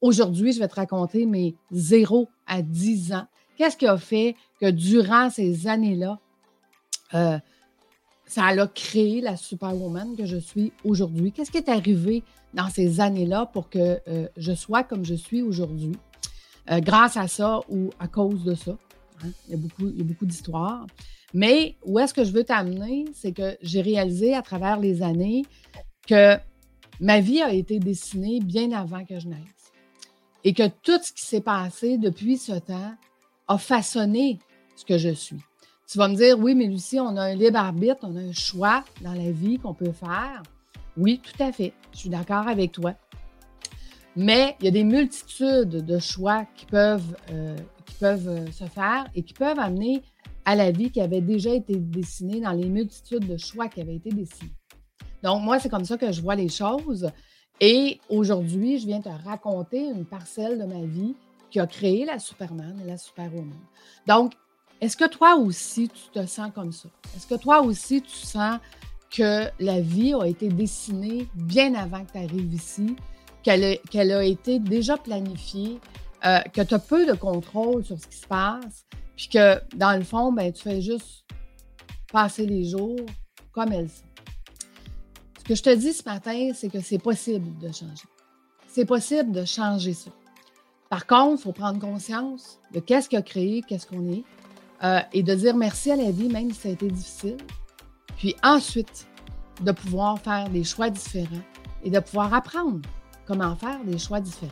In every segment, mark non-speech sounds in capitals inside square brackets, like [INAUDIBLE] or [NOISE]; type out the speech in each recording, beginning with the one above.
aujourd'hui, je vais te raconter mes 0 à 10 ans. Qu'est-ce qui a fait que durant ces années-là, euh, ça a créé la superwoman que je suis aujourd'hui? Qu'est-ce qui est arrivé dans ces années-là pour que euh, je sois comme je suis aujourd'hui? Euh, grâce à ça ou à cause de ça. Hein? Il y a beaucoup, beaucoup d'histoires. Mais où est-ce que je veux t'amener? C'est que j'ai réalisé à travers les années que ma vie a été dessinée bien avant que je naisse. Et que tout ce qui s'est passé depuis ce temps a façonné ce que je suis. Tu vas me dire, oui, mais Lucie, on a un libre arbitre, on a un choix dans la vie qu'on peut faire. Oui, tout à fait. Je suis d'accord avec toi. Mais il y a des multitudes de choix qui peuvent, euh, euh, se faire et qui peuvent amener à la vie qui avait déjà été dessinée dans les multitudes de choix qui avaient été dessinés. Donc, moi, c'est comme ça que je vois les choses. Et aujourd'hui, je viens te raconter une parcelle de ma vie qui a créé la Superman et la Superwoman. Donc, est-ce que toi aussi, tu te sens comme ça? Est-ce que toi aussi, tu sens que la vie a été dessinée bien avant que tu arrives ici, qu'elle a, été déjà planifiée, euh, que tu as peu de contrôle sur ce qui se passe, puis que dans le fond, ben, tu fais juste passer les jours comme elles sont. Que je te dis ce matin, c'est que c'est possible de changer. C'est possible de changer ça. Par contre, il faut prendre conscience de qu'est-ce qui a créé, qu'est-ce qu'on est, euh, et de dire merci à la vie, même si ça a été difficile. Puis ensuite, de pouvoir faire des choix différents et de pouvoir apprendre comment faire des choix différents.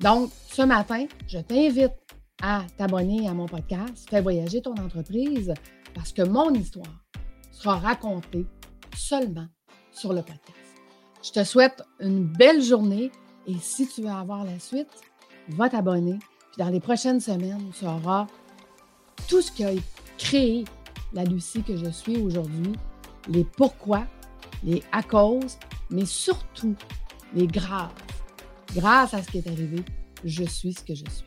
Donc, ce matin, je t'invite à t'abonner à mon podcast Fais voyager ton entreprise parce que mon histoire sera racontée seulement sur le podcast. Je te souhaite une belle journée et si tu veux avoir la suite, va t'abonner. Puis dans les prochaines semaines, tu auras tout ce qui a créé la Lucie que je suis aujourd'hui, les pourquoi, les à cause, mais surtout les grâces. Grâce à ce qui est arrivé, je suis ce que je suis.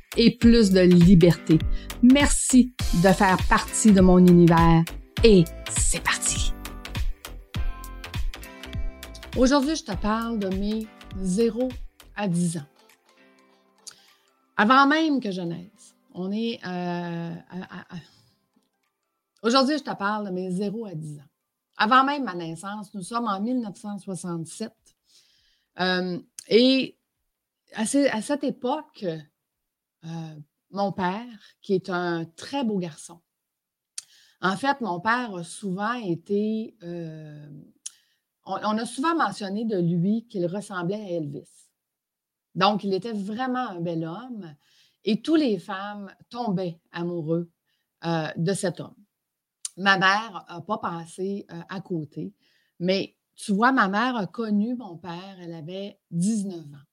et plus de liberté. Merci de faire partie de mon univers et c'est parti. Aujourd'hui, je te parle de mes 0 à 10 ans. Avant même que je naisse, on est euh, Aujourd'hui, je te parle de mes 0 à 10 ans. Avant même ma naissance, nous sommes en 1967. Euh, et à, cette époque, euh, mon père, qui est un très beau garçon, en fait, mon père a souvent été. Euh, on, a souvent mentionné de lui qu'il ressemblait à Elvis. Donc, il était vraiment un bel homme et toutes les femmes tombaient amoureux euh, de cet homme. Ma mère n'a pas passé à côté, mais tu vois, ma mère a connu mon père, elle avait 19 ans.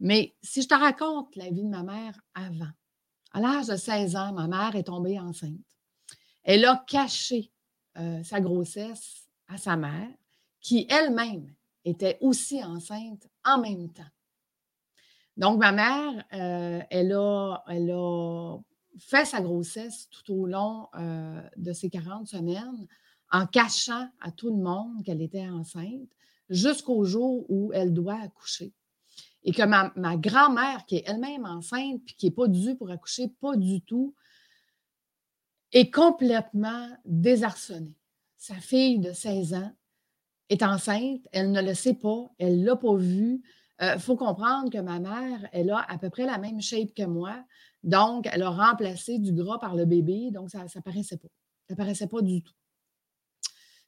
Mais si je te raconte la vie de ma mère avant, à l'âge de 16 ans, ma mère est tombée enceinte. Elle a caché euh, sa grossesse à sa mère, qui elle-même était aussi enceinte en même temps. Donc, ma mère, euh, elle, a, fait sa grossesse tout au long euh, de ses 40 semaines en cachant à tout le monde qu'elle était enceinte jusqu'au jour où elle doit accoucher et que ma, grand-mère, qui est elle-même enceinte, puis qui n'est pas due pour accoucher, pas du tout, est complètement désarçonnée. Sa fille de 16 ans est enceinte, elle ne le sait pas, elle ne l'a pas vu. Il euh, faut comprendre que ma mère, elle a à peu près la même shape que moi, donc elle a remplacé du gras par le bébé, donc ça ne paraissait pas. Ça paraissait pas du tout.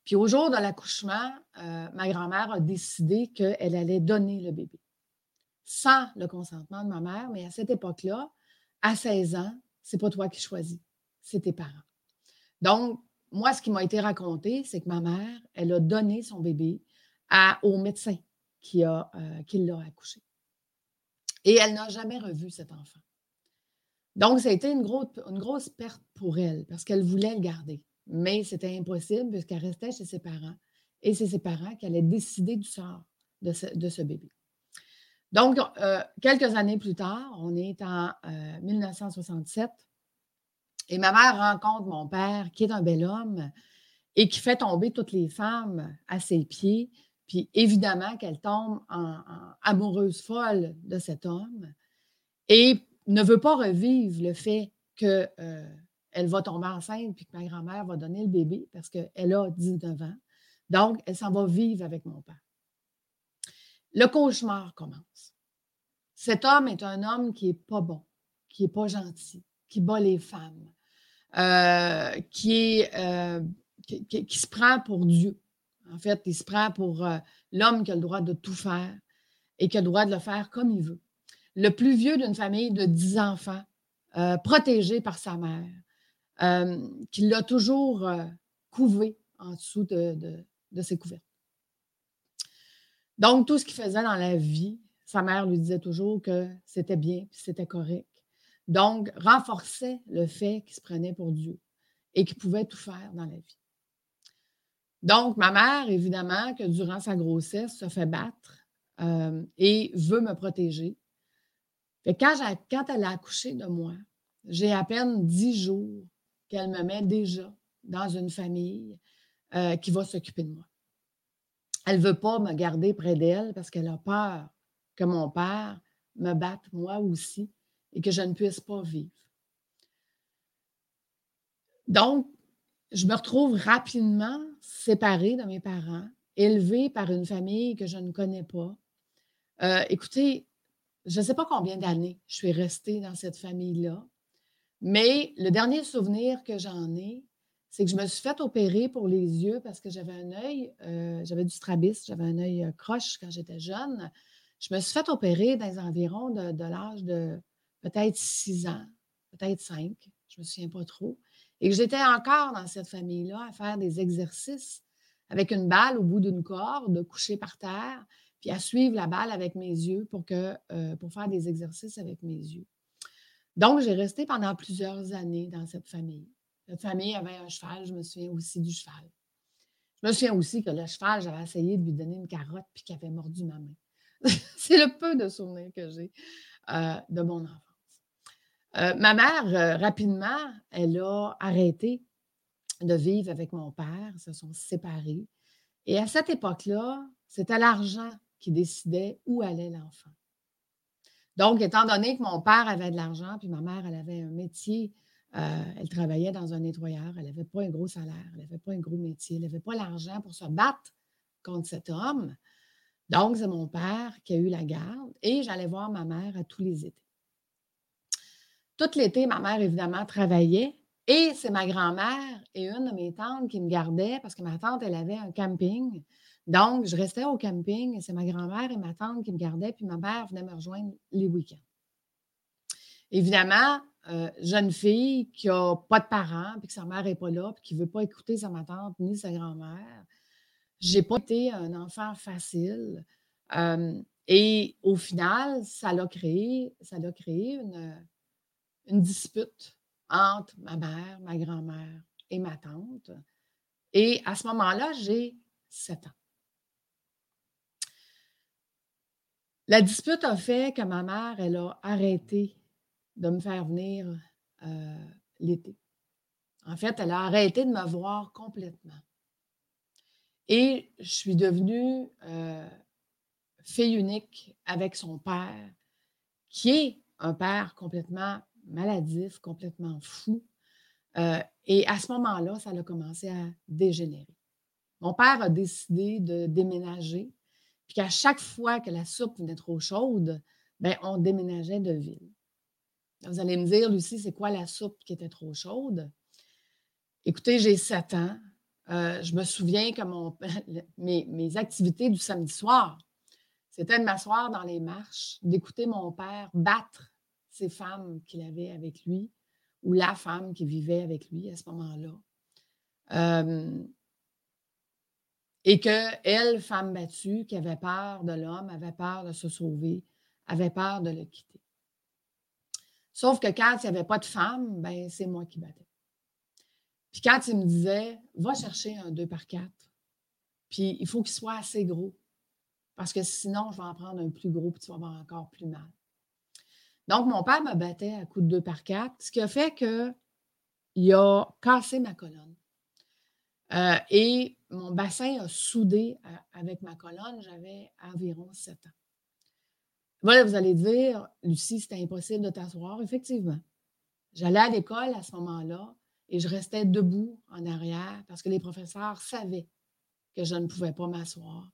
Puis au jour de l'accouchement, euh, ma grand-mère a décidé qu'elle allait donner le bébé sans le consentement de ma mère, mais à cette époque-là, à 16 ans, c'est pas toi qui choisis, c'est tes parents. Donc, moi, ce qui m'a été raconté, c'est que ma mère, elle a donné son bébé au médecin euh, qui l'a accouché. Et elle n'a jamais revu cet enfant. Donc, ça a été une grosse perte pour elle parce qu'elle voulait le garder. Mais c'était impossible puisqu'elle restait chez ses parents et c'est ses parents qui allaient décider du sort de ce, bébé. Donc, euh, quelques années plus tard, on est en 1967 euh, et ma mère rencontre mon père qui est un bel homme et qui fait tomber toutes les femmes à ses pieds. Puis évidemment qu'elle tombe en, amoureuse folle de cet homme et ne veut pas revivre le fait qu'elle euh, va tomber enceinte puis que ma grand-mère va donner le bébé parce qu'elle a 19 ans. Donc, elle s'en va vivre avec mon père. Le cauchemar commence. Cet homme est un homme qui n'est pas bon, qui n'est pas gentil, qui bat les femmes, euh, euh, qui, se prend pour Dieu. En fait, il se prend pour euh, l'homme qui a le droit de tout faire et qui a le droit de le faire comme il veut. Le plus vieux d'une famille de dix enfants, protégé par sa mère, qui l'a toujours couvé en dessous de, de ses couvertes. Donc, tout ce qu'il faisait dans la vie, sa mère lui disait toujours que c'était bien, c'était correct. Donc, renforçait le fait qu'il se prenait pour Dieu et qu'il pouvait tout faire dans la vie. Donc, ma mère, évidemment, que durant sa grossesse, se fait battre euh, et veut me protéger. quand, quand elle a accouché de moi, j'ai à peine dix jours qu'elle me met déjà dans une famille euh, qui va s'occuper de moi. Elle ne veut pas me garder près d'elle parce qu'elle a peur que mon père me batte moi aussi et que je ne puisse pas vivre. Donc, je me retrouve rapidement séparée de mes parents, élevée par une famille que je ne connais pas. Euh, écoutez, je ne sais pas combien d'années je suis restée dans cette famille-là, mais le dernier souvenir que j'en ai, c'est que je me suis fait opérer pour les yeux parce que j'avais un œil, euh, j'avais du strabisme, j'avais un œil euh, croche quand j'étais jeune. Je me suis fait opérer dans les environs de, l'âge de peut-être six ans, peut-être cinq, je ne me souviens pas trop. Et que j'étais encore dans cette famille-là à faire des exercices avec une balle au bout d'une corde, couchée par terre, puis à suivre la balle avec mes yeux pour, que, euh, pour faire des exercices avec mes yeux. Donc, j'ai resté pendant plusieurs années dans cette famille. Notre famille avait un cheval, je me souviens aussi du cheval. Je me souviens aussi que le cheval, j'avais essayé de lui donner une carotte puis qu'il avait mordu ma main. [LAUGHS] C'est le peu de souvenirs que j'ai euh, de mon enfance. Euh, ma mère, euh, rapidement, elle a arrêté de vivre avec mon père, ils se sont séparés. Et à cette époque-là, c'était l'argent qui décidait où allait l'enfant. Donc, étant donné que mon père avait de l'argent, puis ma mère, elle avait un métier euh, elle travaillait dans un nettoyeur. Elle n'avait pas un gros salaire. Elle n'avait pas un gros métier. Elle n'avait pas l'argent pour se battre contre cet homme. Donc, c'est mon père qui a eu la garde et j'allais voir ma mère à tous les étés. Tout l'été, ma mère, évidemment, travaillait et c'est ma grand-mère et une de mes tantes qui me gardaient parce que ma tante, elle avait un camping. Donc, je restais au camping et c'est ma grand-mère et ma tante qui me gardaient, puis ma mère venait me rejoindre les week-ends. Évidemment, euh, jeune fille qui n'a pas de parents, puis que sa mère n'est pas là, puis qui ne veut pas écouter sa tante ni sa grand-mère. Je n'ai pas été un enfant facile. Euh, et au final, ça l'a créé, ça a créé une, une dispute entre ma mère, ma grand-mère et ma tante. Et à ce moment-là, j'ai 7 ans. La dispute a fait que ma mère, elle a arrêté de me faire venir l'été. En fait, elle a arrêté de me voir complètement. Et je suis devenue fille unique avec son père, qui est un père complètement maladif, complètement fou. Et à ce moment-là, ça a commencé à dégénérer. Mon père a décidé de déménager, puis qu'à chaque fois que la soupe venait trop chaude, ben, on déménageait de ville. Vous allez me dire, Lucie, c'est quoi la soupe qui était trop chaude? Écoutez, j'ai 7 ans. Euh, je me souviens que [LAUGHS] mes, activités du samedi soir, c'était de m'asseoir dans les marches, d'écouter mon père battre ces femmes qu'il avait avec lui ou la femme qui vivait avec lui à ce moment-là. Euh, et que elle, femme battue, qui avait peur de l'homme, avait peur de se sauver, avait peur de le quitter. Sauf que quand il n'y avait pas de femme, ben, c'est moi qui battais. Puis quand il me disait, va chercher un 2 par 4, puis il faut qu'il soit assez gros, parce que sinon, je vais en prendre un plus gros, puis tu vas avoir encore plus mal. Donc, mon père me battait à coups de 2 par 4, ce qui a fait qu'il a cassé ma colonne. Euh, et mon bassin a soudé euh, avec ma colonne, j'avais environ 7 ans. Vous allez dire, Lucie, c'était impossible de t'asseoir. Effectivement. J'allais à l'école à ce moment-là et je restais debout en arrière parce que les professeurs savaient que je ne pouvais pas m'asseoir.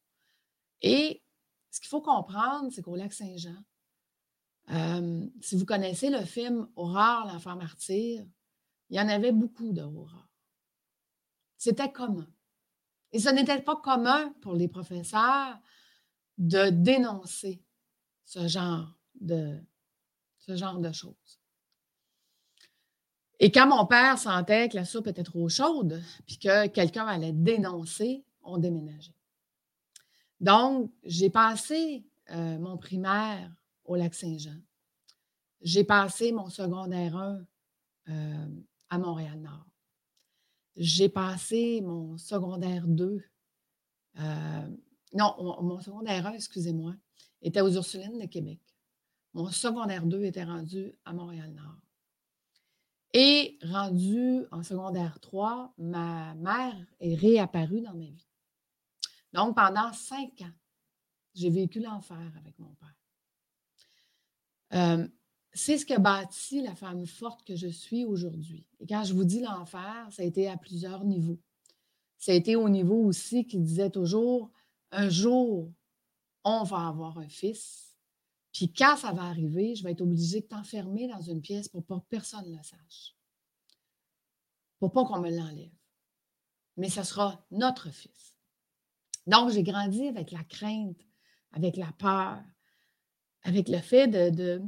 Et ce qu'il faut comprendre, c'est qu'au lac Saint-Jean, euh, si vous connaissez le film Aurore, l'enfant martyr, il y en avait beaucoup d'Aurore. C'était commun. Et ce n'était pas commun pour les professeurs de dénoncer ce genre de, choses. Et quand mon père sentait que la soupe était trop chaude, puis que quelqu'un allait dénoncer, on déménageait. Donc, j'ai passé euh, mon primaire au lac Saint-Jean. J'ai passé mon secondaire 1 euh, à Montréal-Nord. J'ai passé mon secondaire 2. Euh, non, mon secondaire 1, excusez-moi, était aux Ursulines de Québec. Mon secondaire 2 était rendu à Montréal-Nord. Et rendu en secondaire 3, ma mère est réapparue dans ma vie. Donc, pendant cinq ans, j'ai vécu l'enfer avec mon père. Euh, c'est ce qui a bâti la femme forte que je suis aujourd'hui. Et quand je vous dis l'enfer, ça a été à plusieurs niveaux. Ça a été au niveau aussi qui disait toujours, un jour, on va avoir un fils. Puis quand ça va arriver, je vais être obligée de t'enfermer dans une pièce pour pas que personne ne le sache. Pour pas qu'on me l'enlève. Mais ce sera notre fils. Donc, j'ai grandi avec la crainte, avec la peur, avec le fait de,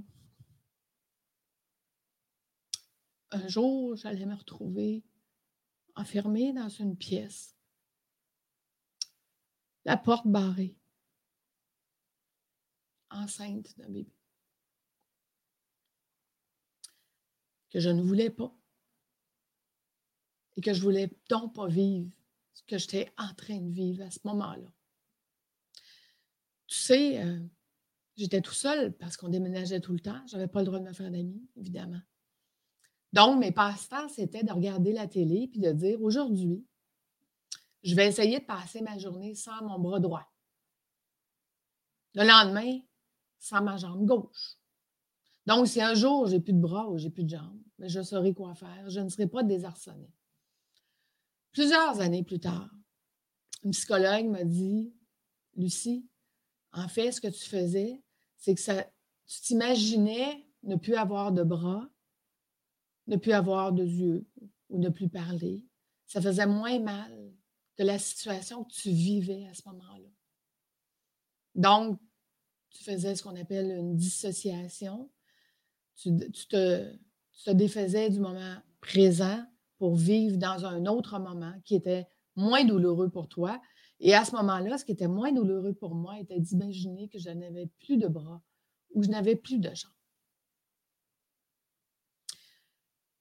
un jour, j'allais me retrouver enfermée dans une pièce, la porte barrée, enceinte d'un bébé, que je ne voulais pas et que je voulais donc pas vivre ce que j'étais en train de vivre à ce moment-là. Tu sais, euh, j'étais tout seul parce qu'on déménageait tout le temps. Je n'avais pas le droit de me faire d'amis, évidemment. Donc, mes passe-temps, c'était de regarder la télé puis de dire aujourd'hui, je vais essayer de passer ma journée sans mon bras droit. Le lendemain, sans ma jambe gauche. Donc, si un jour j'ai plus de bras ou j'ai plus de jambes, ben, je saurai quoi faire. Je ne serai pas désarçonnée. Plusieurs années plus tard, une psychologue m'a dit Lucie, en fait, ce que tu faisais, c'est que ça, tu t'imaginais ne plus avoir de bras, ne plus avoir de yeux ou ne plus parler. Ça faisait moins mal que la situation que tu vivais à ce moment-là. Donc, tu faisais ce qu'on appelle une dissociation. Tu, te, tu défaisais du moment présent pour vivre dans un autre moment qui était moins douloureux pour toi. Et à ce moment-là, ce qui était moins douloureux pour moi était d'imaginer que je n'avais plus de bras ou je n'avais plus de jambes.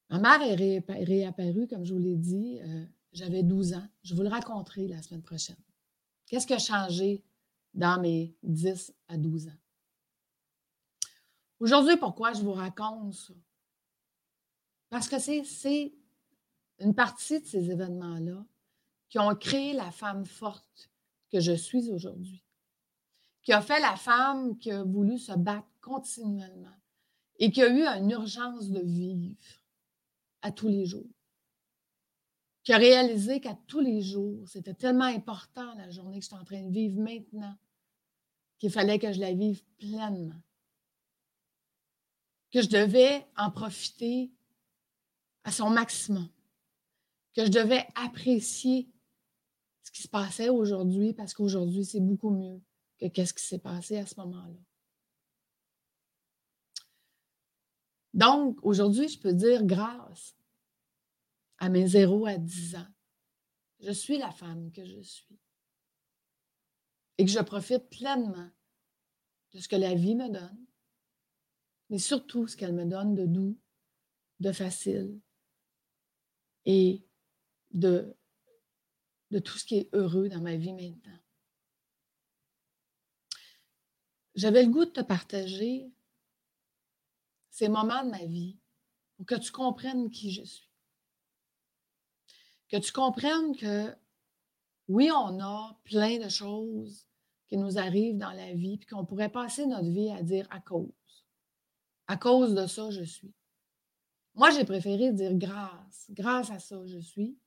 Ma mère est réapparue, comme je vous l'ai dit, euh, j'avais 12 ans. Je vous le raconterai la semaine prochaine. Qu'est-ce qui a changé dans mes 10 à 12 ans? Aujourd'hui, pourquoi je vous raconte ça? Parce que c'est une partie de ces événements-là qui ont créé la femme forte que je suis aujourd'hui, qui a fait la femme qui a voulu se battre continuellement et qui a eu une urgence de vivre à tous les jours, qui a réalisé qu'à tous les jours, c'était tellement important la journée que je suis en train de vivre maintenant qu'il fallait que je la vive pleinement, que je devais en profiter à son maximum que je devais apprécier ce qui se passait aujourd'hui parce qu'aujourd'hui, c'est beaucoup mieux que qu'est-ce qui s'est passé à ce moment-là. Donc, aujourd'hui, je peux dire grâce à mes 0 à 10 ans, je suis la femme que je suis. Et que je profite pleinement de ce que la vie me donne, mais surtout ce qu'elle me donne de doux, de facile et de, de tout ce qui est heureux dans ma vie maintenant. J'avais le goût de te partager ces moments de ma vie pour que tu comprennes qui je suis. Que tu comprennes que oui, on a plein de choses qui nous arrivent dans la vie, puis qu'on pourrait passer notre vie à dire à cause. À cause de ça, je suis. Moi, j'ai préféré dire grâce. Grâce à ça, je suis.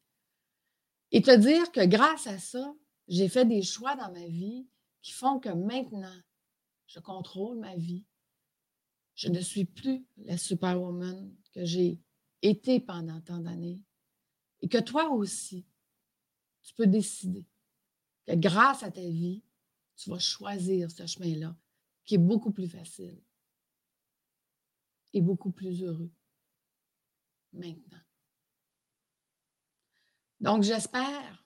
Et te dire que grâce à ça, j'ai fait des choix dans ma vie qui font que maintenant, je contrôle ma vie. Je ne suis plus la superwoman que j'ai été pendant tant d'années. Et que toi aussi, tu peux décider que grâce à ta vie, tu vas choisir ce chemin-là qui est beaucoup plus facile et beaucoup plus heureux maintenant. Donc, j'espère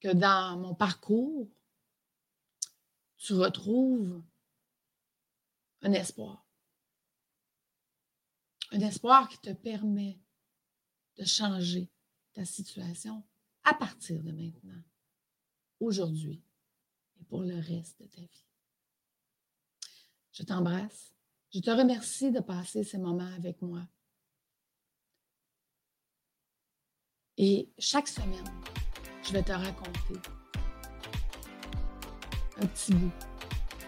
que dans mon parcours, tu retrouves un espoir. Un espoir qui te permet de changer ta situation à partir de maintenant, aujourd'hui et pour le reste de ta vie. Je t'embrasse. Je te remercie de passer ces moments avec moi. Et chaque semaine, je vais te raconter un petit bout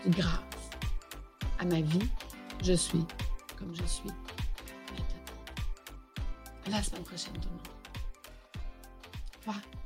de grâce à ma vie. Je suis comme je suis maintenant. À la semaine prochaine, tout le monde. Fuck.